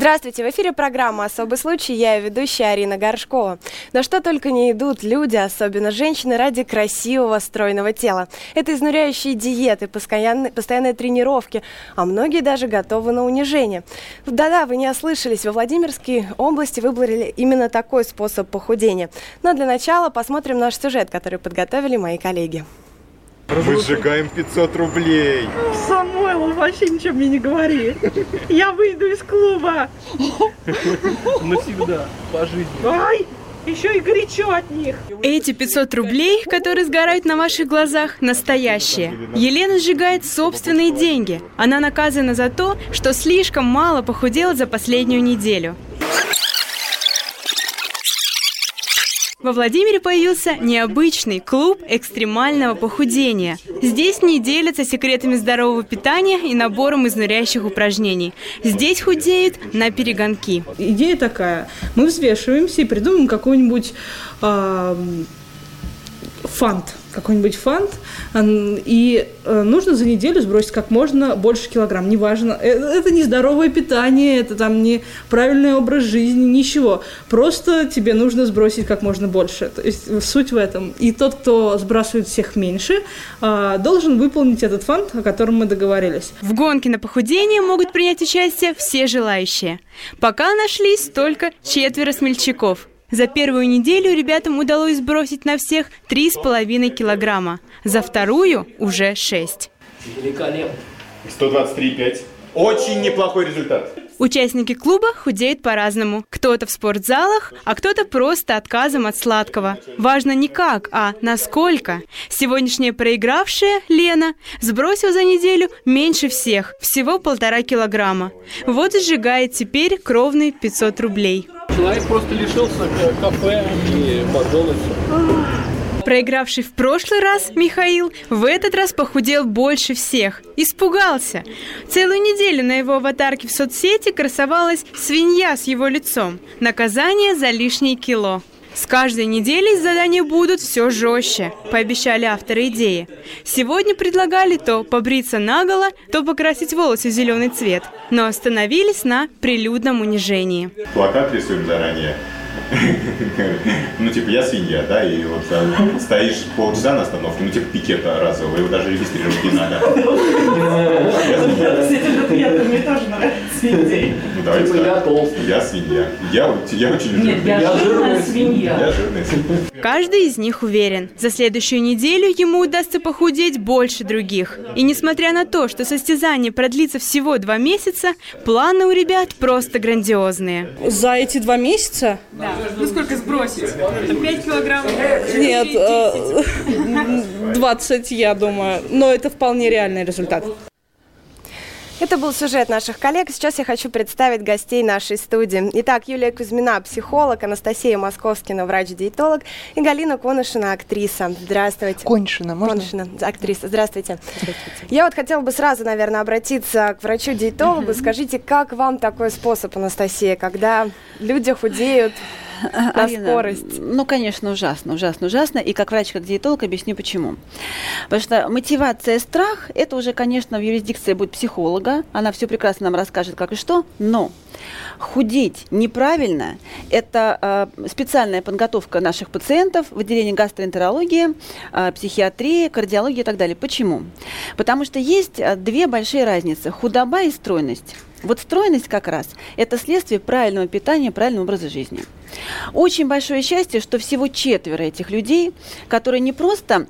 Здравствуйте, в эфире программа «Особый случай». Я ведущая Арина Горшкова. На что только не идут люди, особенно женщины, ради красивого, стройного тела. Это изнуряющие диеты, постоянные, постоянные тренировки, а многие даже готовы на унижение. Да-да, вы не ослышались, во Владимирской области выбрали именно такой способ похудения. Но для начала посмотрим наш сюжет, который подготовили мои коллеги. Мы сжигаем 500 рублей. Самойлов вообще ничего мне не говори. Я выйду из клуба. Навсегда, по жизни. Ай, еще и горячо от них. Эти 500 рублей, которые сгорают на ваших глазах, настоящие. Елена сжигает собственные деньги. Она наказана за то, что слишком мало похудела за последнюю неделю. Во Владимире появился необычный клуб экстремального похудения. Здесь не делятся секретами здорового питания и набором изнуряющих упражнений. Здесь худеют на перегонки. Идея такая. Мы взвешиваемся и придумаем какой-нибудь э, фант какой-нибудь фант, и э, нужно за неделю сбросить как можно больше килограмм. Неважно, э, это не здоровое питание, это там не правильный образ жизни, ничего. Просто тебе нужно сбросить как можно больше. То есть суть в этом. И тот, кто сбрасывает всех меньше, а, должен выполнить этот фант, о котором мы договорились. В гонке на похудение могут принять участие все желающие. Пока нашлись только четверо смельчаков. За первую неделю ребятам удалось сбросить на всех 3,5 килограмма. За вторую уже 6. Великолепно. 123,5. Очень неплохой результат. Участники клуба худеют по-разному. Кто-то в спортзалах, а кто-то просто отказом от сладкого. Важно не как, а насколько. Сегодняшняя проигравшая, Лена, сбросила за неделю меньше всех, всего полтора килограмма. Вот и сжигает теперь кровные 500 рублей. Человек просто лишился кафе и Макдональдса. Проигравший в прошлый раз Михаил в этот раз похудел больше всех. Испугался. Целую неделю на его аватарке в соцсети красовалась свинья с его лицом. Наказание за лишние кило. С каждой неделей задания будут все жестче, пообещали авторы идеи. Сегодня предлагали то побриться наголо, то покрасить волосы в зеленый цвет, но остановились на прилюдном унижении. Плакат рисуем заранее. Ну, типа, я свинья, да, и вот стоишь полчаса на остановке, ну, типа, пикета разового, его даже регистрировать не надо. Мне тоже нравится идея. Ну, давайте Типа, я толстый. Я свинья. Я, очень Нет, жирный. я жирная свинья. Я жирный. Каждый из них уверен, за следующую неделю ему удастся похудеть больше других. И несмотря на то, что состязание продлится всего два месяца, планы у ребят просто грандиозные. За эти два месяца? Ну сколько сбросить? Это 5 килограмм? Нет, э, 20, я думаю. Но это вполне реальный результат. Это был сюжет наших коллег. Сейчас я хочу представить гостей нашей студии. Итак, Юлия Кузьмина, психолог, Анастасия Московскина, врач-диетолог и Галина Конышина, актриса. Здравствуйте. Коньшина, можно? Конышина, актриса. Здравствуйте. Я вот хотела бы сразу, наверное, обратиться к врачу-диетологу. Скажите, как вам такой способ, Анастасия, когда люди худеют на Арина, скорость? Ну, конечно, ужасно, ужасно, ужасно. И как врач, как диетолог объясню почему. Потому что мотивация страх, это уже, конечно, в юрисдикции будет психолога. Она все прекрасно нам расскажет, как и что. Но худеть неправильно – это э, специальная подготовка наших пациентов в отделении гастроэнтерологии, э, психиатрии, кардиологии и так далее. Почему? Потому что есть э, две большие разницы – худоба и стройность. Вот стройность как раз – это следствие правильного питания, правильного образа жизни. Очень большое счастье, что всего четверо этих людей, которые не просто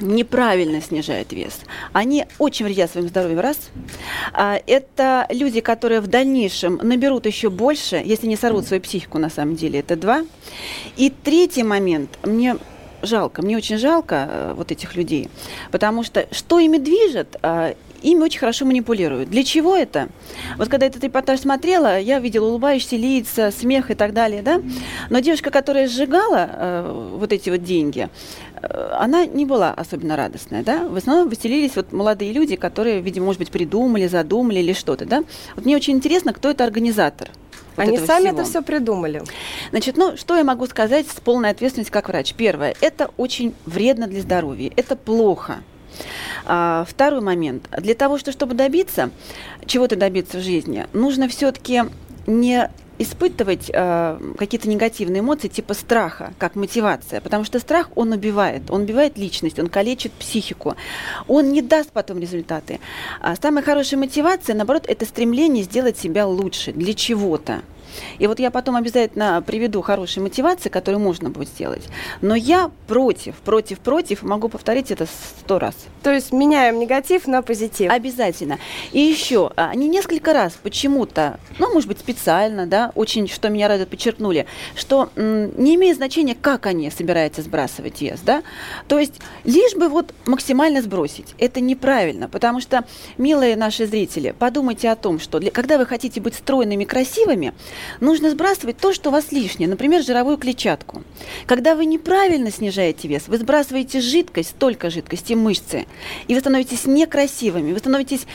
неправильно снижают вес. Они очень вредят своим здоровью, раз. А, Это люди, которые в дальнейшем наберут еще больше, если не сорвут свою психику, на самом деле, это два. И третий момент, мне жалко, мне очень жалко э, вот этих людей, потому что что ими движет, а, ими очень хорошо манипулируют. Для чего это? Вот когда этот репортаж смотрела, я видела улыбающиеся лица, смех и так далее, да? Но девушка, которая сжигала э, вот эти вот деньги, э, она не была особенно радостная, да? В основном веселились вот молодые люди, которые, видимо, может быть, придумали, задумали или что-то, да? Вот мне очень интересно, кто это организатор вот Они сами всего. это все придумали. Значит, ну, что я могу сказать с полной ответственностью как врач? Первое, это очень вредно для здоровья, это плохо. А, второй момент. Для того, что, чтобы добиться, чего-то добиться в жизни, нужно все-таки не испытывать э, какие-то негативные эмоции типа страха, как мотивация, потому что страх, он убивает, он убивает личность, он калечит психику, он не даст потом результаты. А самая хорошая мотивация, наоборот, это стремление сделать себя лучше для чего-то. И вот я потом обязательно приведу хорошие мотивации, которые можно будет сделать. Но я против, против, против, могу повторить это сто раз. То есть меняем негатив на позитив. Обязательно. И еще, а, они несколько раз почему-то, ну, может быть, специально, да, очень, что меня радует, подчеркнули, что м, не имеет значения, как они собираются сбрасывать вес, да, то есть лишь бы вот максимально сбросить. Это неправильно, потому что, милые наши зрители, подумайте о том, что для, когда вы хотите быть стройными, красивыми, нужно сбрасывать то, что у вас лишнее, например, жировую клетчатку. Когда вы неправильно снижаете вес, вы сбрасываете жидкость, столько жидкости, мышцы, и вы становитесь некрасивыми, вы становитесь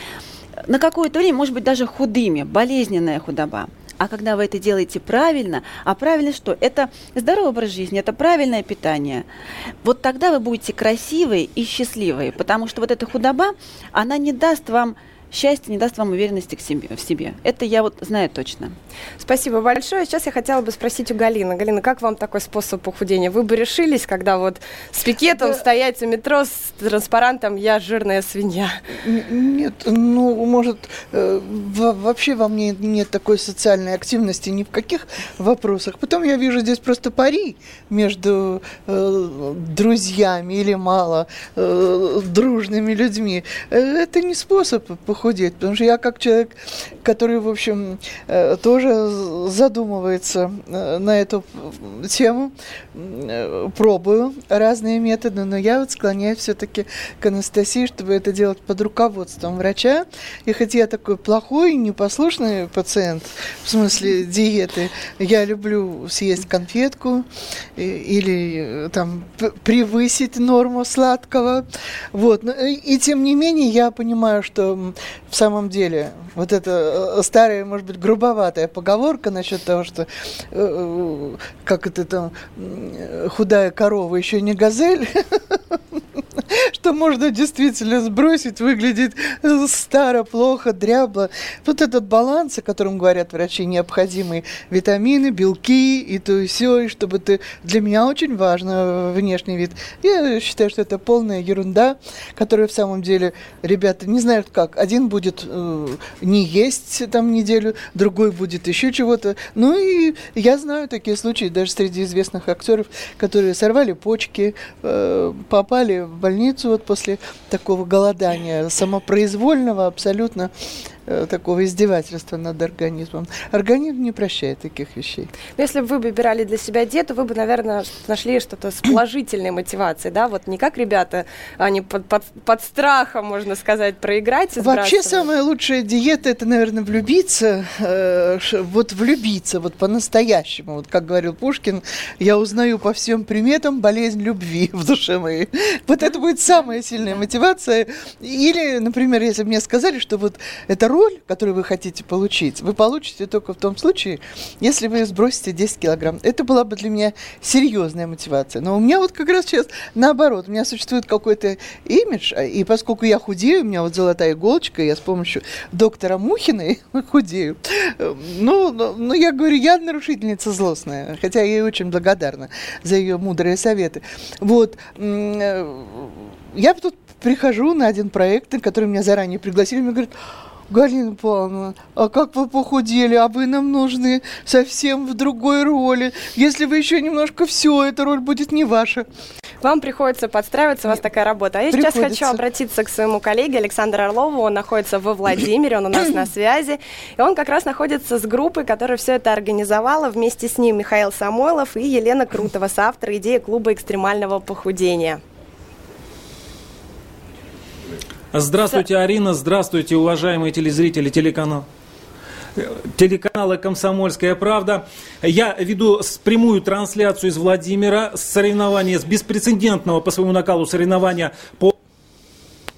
на какое-то время, может быть, даже худыми, болезненная худоба. А когда вы это делаете правильно, а правильно что? Это здоровый образ жизни, это правильное питание. Вот тогда вы будете красивые и счастливые, потому что вот эта худоба, она не даст вам счастья, не даст вам уверенности к себе, в себе. Это я вот знаю точно. Спасибо большое. Сейчас я хотела бы спросить у Галины. Галина, как вам такой способ похудения? Вы бы решились, когда вот с пикетом стоять у метро с транспарантом «Я жирная свинья»? Нет, ну, может, э, во- вообще во мне нет такой социальной активности ни в каких вопросах. Потом я вижу здесь просто пари между э, друзьями или мало э, дружными людьми. Это не способ похудеть, потому что я как человек, который, в общем, э, тоже задумывается э, на эту тему, э, пробую разные методы, но я вот склоняюсь все-таки к Анастасии, чтобы это делать под руководством врача. И хоть я такой плохой, непослушный пациент, в смысле диеты, я люблю съесть конфетку или там превысить норму сладкого. Вот. И тем не менее я понимаю, что в самом деле вот эта э, старая, может быть, грубоватая поговорка насчет того, что э, э, как это там худая корова еще не газель, что можно действительно сбросить, выглядит э, старо, плохо, дрябло. Вот этот баланс, о котором говорят врачи, необходимые витамины, белки и то и все, и чтобы ты... Для меня очень важно э, внешний вид. Я считаю, что это полная ерунда, которая в самом деле, ребята не знают как. Один будет э, не есть там неделю, другой будет еще чего-то. Ну и я знаю такие случаи даже среди известных актеров, которые сорвали почки, э, попали в больницу вот после такого голодания самопроизвольного абсолютно такого издевательства над организмом. Организм не прощает таких вещей. Но если бы вы выбирали для себя диету, вы бы, наверное, нашли что-то с положительной мотивацией, да? Вот не как ребята, они под, под, под страхом, можно сказать, проиграть Вообще самая лучшая диета это, наверное, влюбиться, э, вот влюбиться, вот по-настоящему. Вот как говорил Пушкин, я узнаю по всем приметам болезнь любви в душе моей. Вот это будет самая сильная мотивация. Или, например, если бы мне сказали, что вот эта роль, которую вы хотите получить, вы получите только в том случае, если вы сбросите 10 килограмм. Это была бы для меня серьезная мотивация. Но у меня вот как раз сейчас наоборот. У меня существует какой-то имидж, а- и поскольку я худею, у меня вот золотая иголочка, я с помощью доктора Мухиной худею. Ну, ну, ну, я говорю, я нарушительница злостная, хотя я ей очень благодарна за ее мудрые советы. Вот. э, Я тут прихожу на один проект, на который меня заранее пригласили, мне говорят, Галина Павловна, а как вы похудели, а вы нам нужны совсем в другой роли. Если вы еще немножко все, эта роль будет не ваша. Вам приходится подстраиваться, у вас такая работа. А я сейчас Приходится. хочу обратиться к своему коллеге Александру Орлову. Он находится во Владимире, он у нас на связи. И он как раз находится с группой, которая все это организовала. Вместе с ним Михаил Самойлов и Елена Крутова, соавтор идеи клуба экстремального похудения. Здравствуйте, Арина. Здравствуйте, уважаемые телезрители телеканала. Телеканала «Комсомольская правда». Я веду прямую трансляцию из Владимира с соревнования, с беспрецедентного по своему накалу соревнования по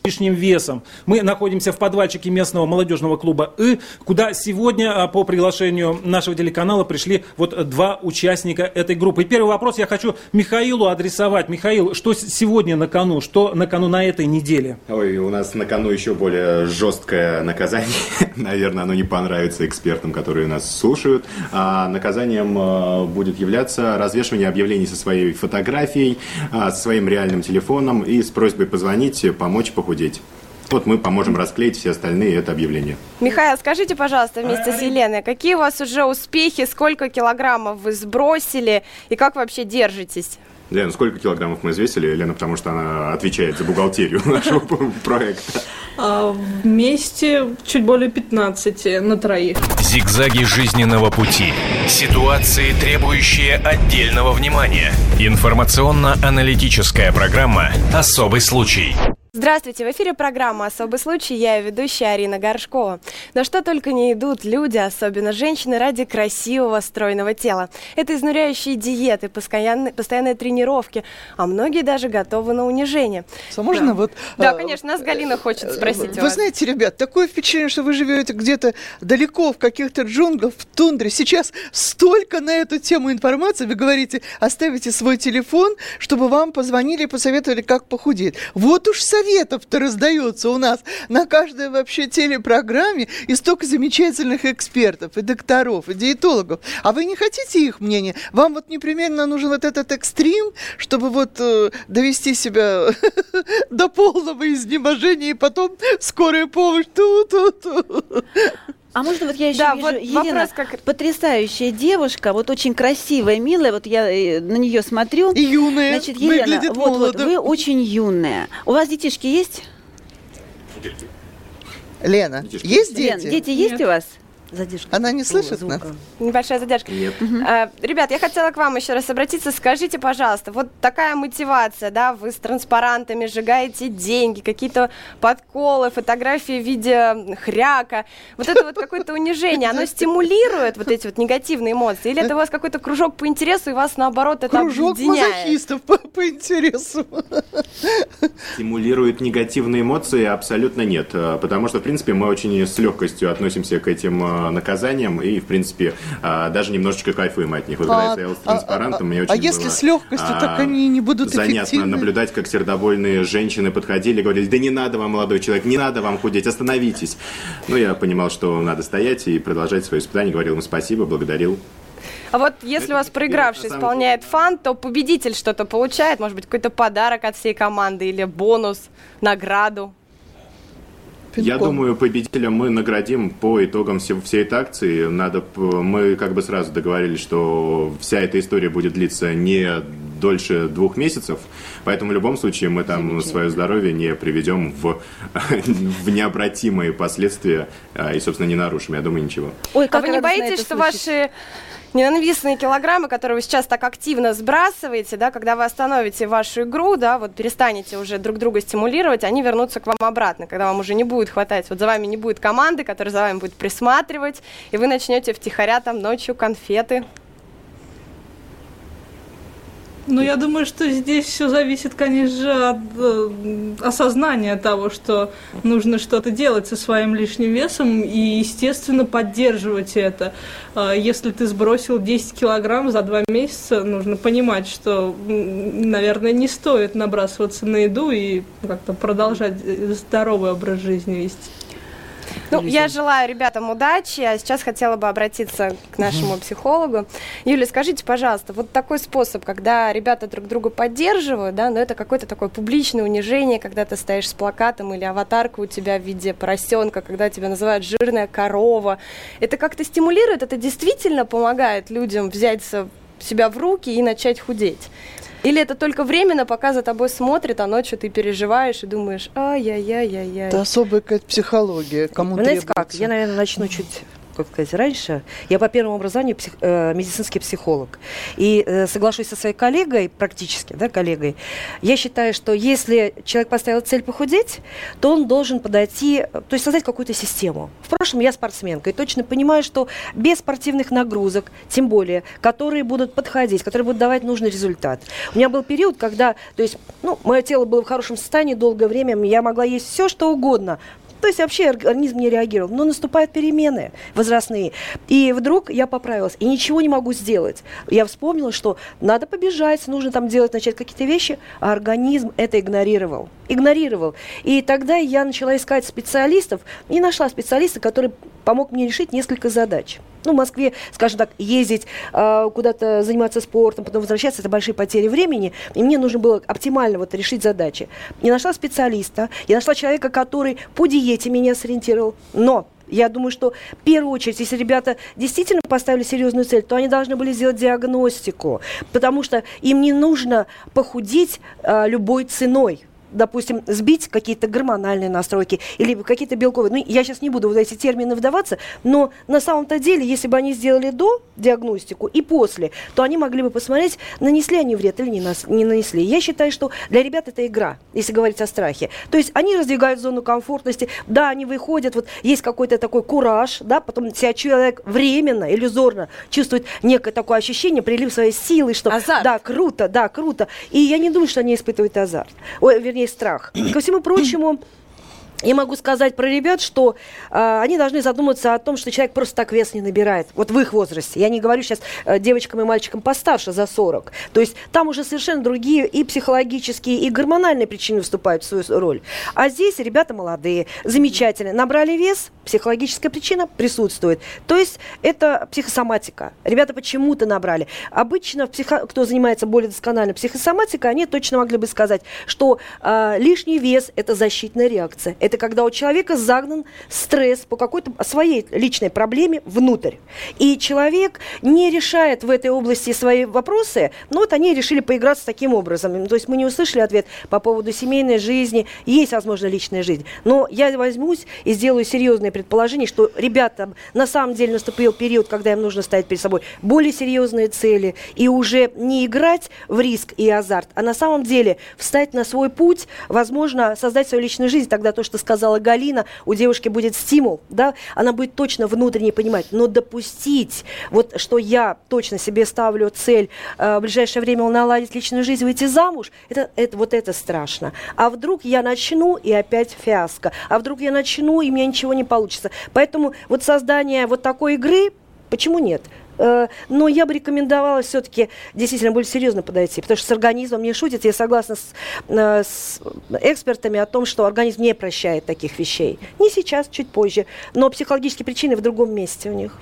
лишним весом. Мы находимся в подвальчике местного молодежного клуба «И», куда сегодня а, по приглашению нашего телеканала пришли вот два участника этой группы. И первый вопрос я хочу Михаилу адресовать. Михаил, что сегодня на кону? Что на кону на этой неделе? Ой, у нас на кону еще более жесткое наказание. Наверное, оно не понравится экспертам, которые нас слушают. А наказанием а, будет являться развешивание объявлений со своей фотографией, а, со своим реальным телефоном и с просьбой позвонить, помочь похудеть. Вот мы поможем расклеить все остальные это объявление. Михаил, скажите, пожалуйста, вместе с Еленой, какие у вас уже успехи, сколько килограммов вы сбросили и как вообще держитесь? Лена, сколько килограммов мы взвесили? Лена, потому что она отвечает за бухгалтерию нашего проекта. А, вместе чуть более 15 на троих. Зигзаги жизненного пути. Ситуации, требующие отдельного внимания. Информационно-аналитическая программа «Особый случай». Здравствуйте, в эфире программа «Особый случай». Я ведущая Арина Горшкова. На что только не идут люди, особенно женщины, ради красивого, стройного тела. Это изнуряющие диеты, постоянные, постоянные тренировки, а многие даже готовы на унижение. А можно да. вот... Да, а, конечно, нас Галина хочет спросить Вы знаете, ребят, такое впечатление, что вы живете где-то далеко в каких-то джунглях, в тундре. Сейчас столько на эту тему информации. Вы говорите, оставите свой телефон, чтобы вам позвонили и посоветовали, как похудеть. Вот уж совет советов-то раздается у нас на каждой вообще телепрограмме и столько замечательных экспертов и докторов, и диетологов. А вы не хотите их мнение? Вам вот непременно нужен вот этот экстрим, чтобы вот э, довести себя до полного изнеможения и потом скорая помощь. Ту-ту-ту. А можно вот я еще Да, вижу, вот Елена, вопрос как- потрясающая девушка, вот очень красивая, милая, вот я э, на нее смотрю. И юная, Значит, Елена, вот, вот, вы очень юная. У вас детишки есть? Лена, Детишки. есть Лен, дети? дети есть у вас? Задержка. Она не слышит нас? Небольшая задержка. Нет. А, Ребят, я хотела к вам еще раз обратиться. Скажите, пожалуйста, вот такая мотивация, да, вы с транспарантами сжигаете деньги, какие-то подколы, фотографии в виде хряка. Вот это вот какое-то унижение, оно стимулирует вот эти вот негативные эмоции? Или это у вас какой-то кружок по интересу, и вас наоборот это Кружок объединяет? мазохистов по, по интересу. Стимулирует негативные эмоции? Абсолютно нет. Э, Потому что, в принципе, мы очень с легкостью относимся к этим э, наказаниям и, в принципе, э, даже немножечко кайфуем от них. Вот когда А- я стоял с а- транспарантом, а- мне очень а если с легкостью, а, так они не будут Занятно наблюдать, как сердобольные женщины подходили и говорили, да не надо вам, молодой человек, не надо вам худеть, остановитесь. Ну, я понимал, что надо стоять и продолжать свое испытание. Говорил им спасибо, благодарил. А вот если у вас Это проигравший исполняет фан, то победитель что-то получает, может быть, какой-то подарок от всей команды или бонус, награду. Я думаю, победителя мы наградим по итогам всей, этой акции. Надо, мы как бы сразу договорились, что вся эта история будет длиться не дольше двух месяцев, поэтому в любом случае мы там свое здоровье не приведем в, в необратимые последствия а, и, собственно, не нарушим. Я думаю, ничего. Ой, А как вы не боитесь, что слышать. ваши ненавистные килограммы, которые вы сейчас так активно сбрасываете, да, когда вы остановите вашу игру, да, вот перестанете уже друг друга стимулировать, они вернутся к вам обратно, когда вам уже не будет хватать, вот за вами не будет команды, которая за вами будет присматривать, и вы начнете втихаря там ночью конфеты. Ну, я думаю, что здесь все зависит, конечно от э, осознания того, что нужно что-то делать со своим лишним весом и, естественно, поддерживать это. А Если ты сбросил 10 килограмм за два месяца, нужно понимать, что, наверное, не стоит набрасываться на еду и как-то продолжать э, здоровый образ жизни вести. Ну, я желаю ребятам удачи, а сейчас хотела бы обратиться к нашему психологу. Юля, скажите, пожалуйста, вот такой способ, когда ребята друг друга поддерживают, да, но это какое-то такое публичное унижение, когда ты стоишь с плакатом или аватарка у тебя в виде поросенка, когда тебя называют жирная корова. Это как-то стимулирует, это действительно помогает людям взять со- себя в руки и начать худеть? Или это только временно, пока за тобой смотрят, а ночью ты переживаешь и думаешь, ай-яй-яй-яй-яй. Это особая какая-то психология. Кому Вы знаете как? Я, наверное, начну чуть как сказать, раньше. Я по первому образованию псих, э, медицинский психолог. И э, соглашусь со своей коллегой, практически, да, коллегой, я считаю, что если человек поставил цель похудеть, то он должен подойти, то есть создать какую-то систему. В прошлом я спортсменка и точно понимаю, что без спортивных нагрузок, тем более, которые будут подходить, которые будут давать нужный результат. У меня был период, когда, то есть, ну, мое тело было в хорошем состоянии долгое время, я могла есть все, что угодно, то есть вообще организм не реагировал. Но наступают перемены возрастные. И вдруг я поправилась. И ничего не могу сделать. Я вспомнила, что надо побежать, нужно там делать, начать какие-то вещи. А организм это игнорировал. Игнорировал. И тогда я начала искать специалистов. И нашла специалиста, который помог мне решить несколько задач. Ну, в Москве, скажем так, ездить э, куда-то заниматься спортом, потом возвращаться, это большие потери времени. И мне нужно было оптимально вот решить задачи. Я нашла специалиста, я нашла человека, который по диете меня сориентировал. Но я думаю, что в первую очередь, если ребята действительно поставили серьезную цель, то они должны были сделать диагностику, потому что им не нужно похудеть э, любой ценой допустим, сбить какие-то гормональные настройки или какие-то белковые. Ну, я сейчас не буду в эти термины вдаваться, но на самом-то деле, если бы они сделали до диагностику и после, то они могли бы посмотреть, нанесли они вред или не, нас, не нанесли. Я считаю, что для ребят это игра, если говорить о страхе. То есть они раздвигают зону комфортности, да, они выходят, вот есть какой-то такой кураж, да, потом себя человек временно, иллюзорно чувствует некое такое ощущение, прилив своей силы, что азарт. да, круто, да, круто. И я не думаю, что они испытывают азарт. Ой, вернее, вернее, страх. Ко всему прочему, я могу сказать про ребят, что э, они должны задуматься о том, что человек просто так вес не набирает. Вот в их возрасте. Я не говорю сейчас э, девочкам и мальчикам постарше, за 40. То есть там уже совершенно другие и психологические, и гормональные причины вступают в свою роль. А здесь ребята молодые, замечательные. Набрали вес, психологическая причина присутствует. То есть это психосоматика. Ребята почему-то набрали. Обычно, психо... кто занимается более досконально психосоматикой, они точно могли бы сказать, что э, лишний вес – это защитная реакция это когда у человека загнан стресс по какой-то своей личной проблеме внутрь. И человек не решает в этой области свои вопросы, но вот они решили поиграться таким образом. То есть мы не услышали ответ по поводу семейной жизни, есть, возможно, личная жизнь. Но я возьмусь и сделаю серьезное предположение, что ребята на самом деле наступил период, когда им нужно ставить перед собой более серьезные цели и уже не играть в риск и азарт, а на самом деле встать на свой путь, возможно, создать свою личную жизнь, тогда то, что сказала Галина, у девушки будет стимул, да, она будет точно внутренне понимать, но допустить, вот что я точно себе ставлю цель э, в ближайшее время наладить личную жизнь, выйти замуж, это, это, вот это страшно. А вдруг я начну, и опять фиаско. А вдруг я начну, и у меня ничего не получится. Поэтому вот создание вот такой игры, почему нет? Э, но я бы рекомендовала все-таки действительно более серьезно подойти, потому что с организмом не шутит. Я согласна с, э, с экспертами о том, что организм не прощает таких вещей. Не сейчас, чуть позже, но психологические причины в другом месте у них.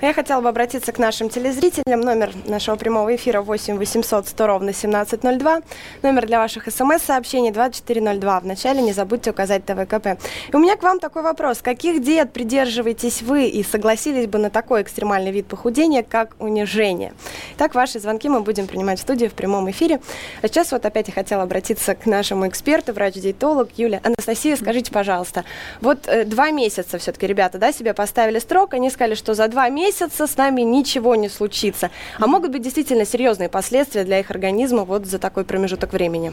Я хотела бы обратиться к нашим телезрителям. Номер нашего прямого эфира 8 800 100 ровно 1702. Номер для ваших смс-сообщений 2402. Вначале не забудьте указать ТВКП. И у меня к вам такой вопрос. Каких диет придерживаетесь вы и согласились бы на такой экстремальный вид похудения, как унижение? Так, ваши звонки мы будем принимать в студии в прямом эфире. А сейчас вот опять я хотела обратиться к нашему эксперту, врач-диетолог Юлия. Анастасия, скажите, пожалуйста, вот э, два месяца все-таки ребята, да, себе поставили строк, они сказали, что за два месяца с нами ничего не случится. А могут быть действительно серьезные последствия для их организма вот за такой промежуток времени.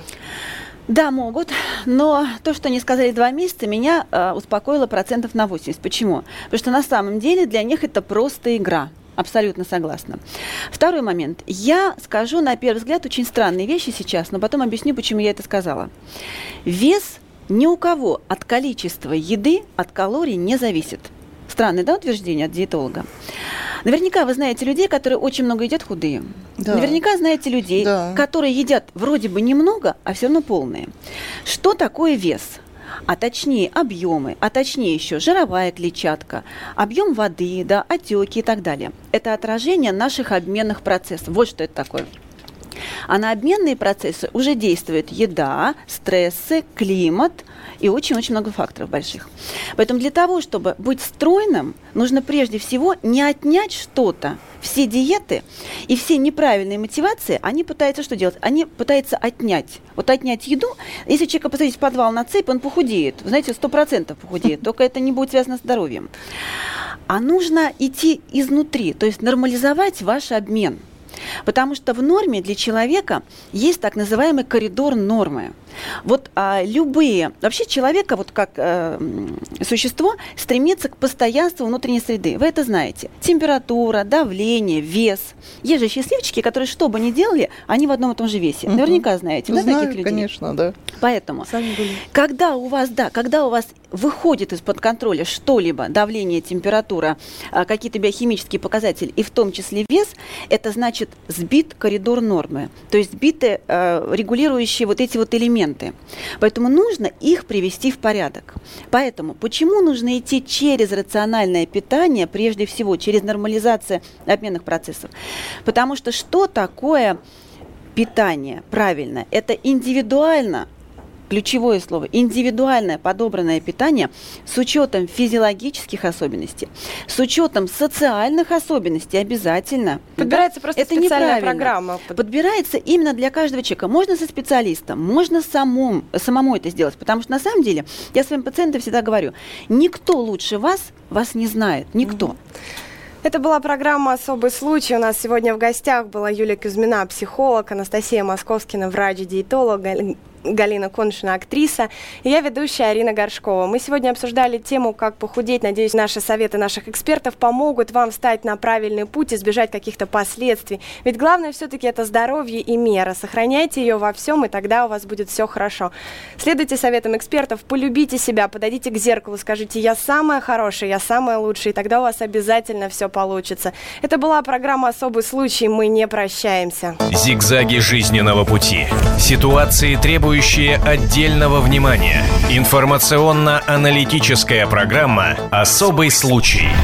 Да, могут, но то, что они сказали два месяца, меня э, успокоило процентов на 80. Почему? Потому что на самом деле для них это просто игра. Абсолютно согласна. Второй момент. Я скажу на первый взгляд очень странные вещи сейчас, но потом объясню, почему я это сказала. Вес ни у кого от количества еды, от калорий не зависит. Странное, да, утверждение от диетолога? Наверняка вы знаете людей, которые очень много едят худые. Да. Наверняка знаете людей, да. которые едят вроде бы немного, а все равно полные. Что такое вес? А точнее объемы, а точнее еще жировая клетчатка, объем воды, да, отеки и так далее. Это отражение наших обменных процессов. Вот что это такое. А на обменные процессы уже действует еда, стрессы, климат и очень-очень много факторов больших. Поэтому для того, чтобы быть стройным, нужно прежде всего не отнять что-то. Все диеты и все неправильные мотивации, они пытаются что делать? Они пытаются отнять. Вот отнять еду. Если человека посадить в подвал на цепь, он похудеет. Знаете, сто процентов похудеет. Только это не будет связано с здоровьем. а нужно идти изнутри, то есть нормализовать ваш обмен. Потому что в норме для человека есть так называемый коридор нормы. Вот а, любые, вообще человека, вот как э, существо, стремится к постоянству внутренней среды. Вы это знаете. Температура, давление, вес. Есть же счастливчики, которые что бы ни делали, они в одном и том же весе. Угу. Наверняка знаете, да, Знаю, таких людей? конечно, да. Поэтому, когда у вас, да, когда у вас выходит из-под контроля что-либо, давление, температура, а, какие-то биохимические показатели, и в том числе вес, это значит сбит коридор нормы, то есть сбиты э, регулирующие вот эти вот элементы. Поэтому нужно их привести в порядок. Поэтому почему нужно идти через рациональное питание, прежде всего через нормализацию обменных процессов? Потому что что такое питание правильно? Это индивидуально ключевое слово, индивидуальное подобранное питание с учетом физиологических особенностей, с учетом социальных особенностей обязательно. Подбирается просто это специальная неправильно. программа. Подбирается именно для каждого человека. Можно со специалистом, можно самому, самому это сделать, потому что на самом деле я своим пациентам всегда говорю, никто лучше вас вас не знает, никто. Это была программа «Особый случай». У нас сегодня в гостях была Юлия Кузьмина, психолог, Анастасия Московскина, врач-диетолог, Галина Коншина, актриса, и я ведущая Арина Горшкова. Мы сегодня обсуждали тему, как похудеть. Надеюсь, наши советы наших экспертов помогут вам встать на правильный путь, избежать каких-то последствий. Ведь главное все-таки это здоровье и мера. Сохраняйте ее во всем, и тогда у вас будет все хорошо. Следуйте советам экспертов, полюбите себя, подойдите к зеркалу, скажите «я самая хорошая, я самая лучшая», и тогда у вас обязательно все получится. Это была программа «Особый случай». Мы не прощаемся. Зигзаги жизненного пути. Ситуации, требующие отдельного внимания. Информационно-аналитическая программа «Особый случай».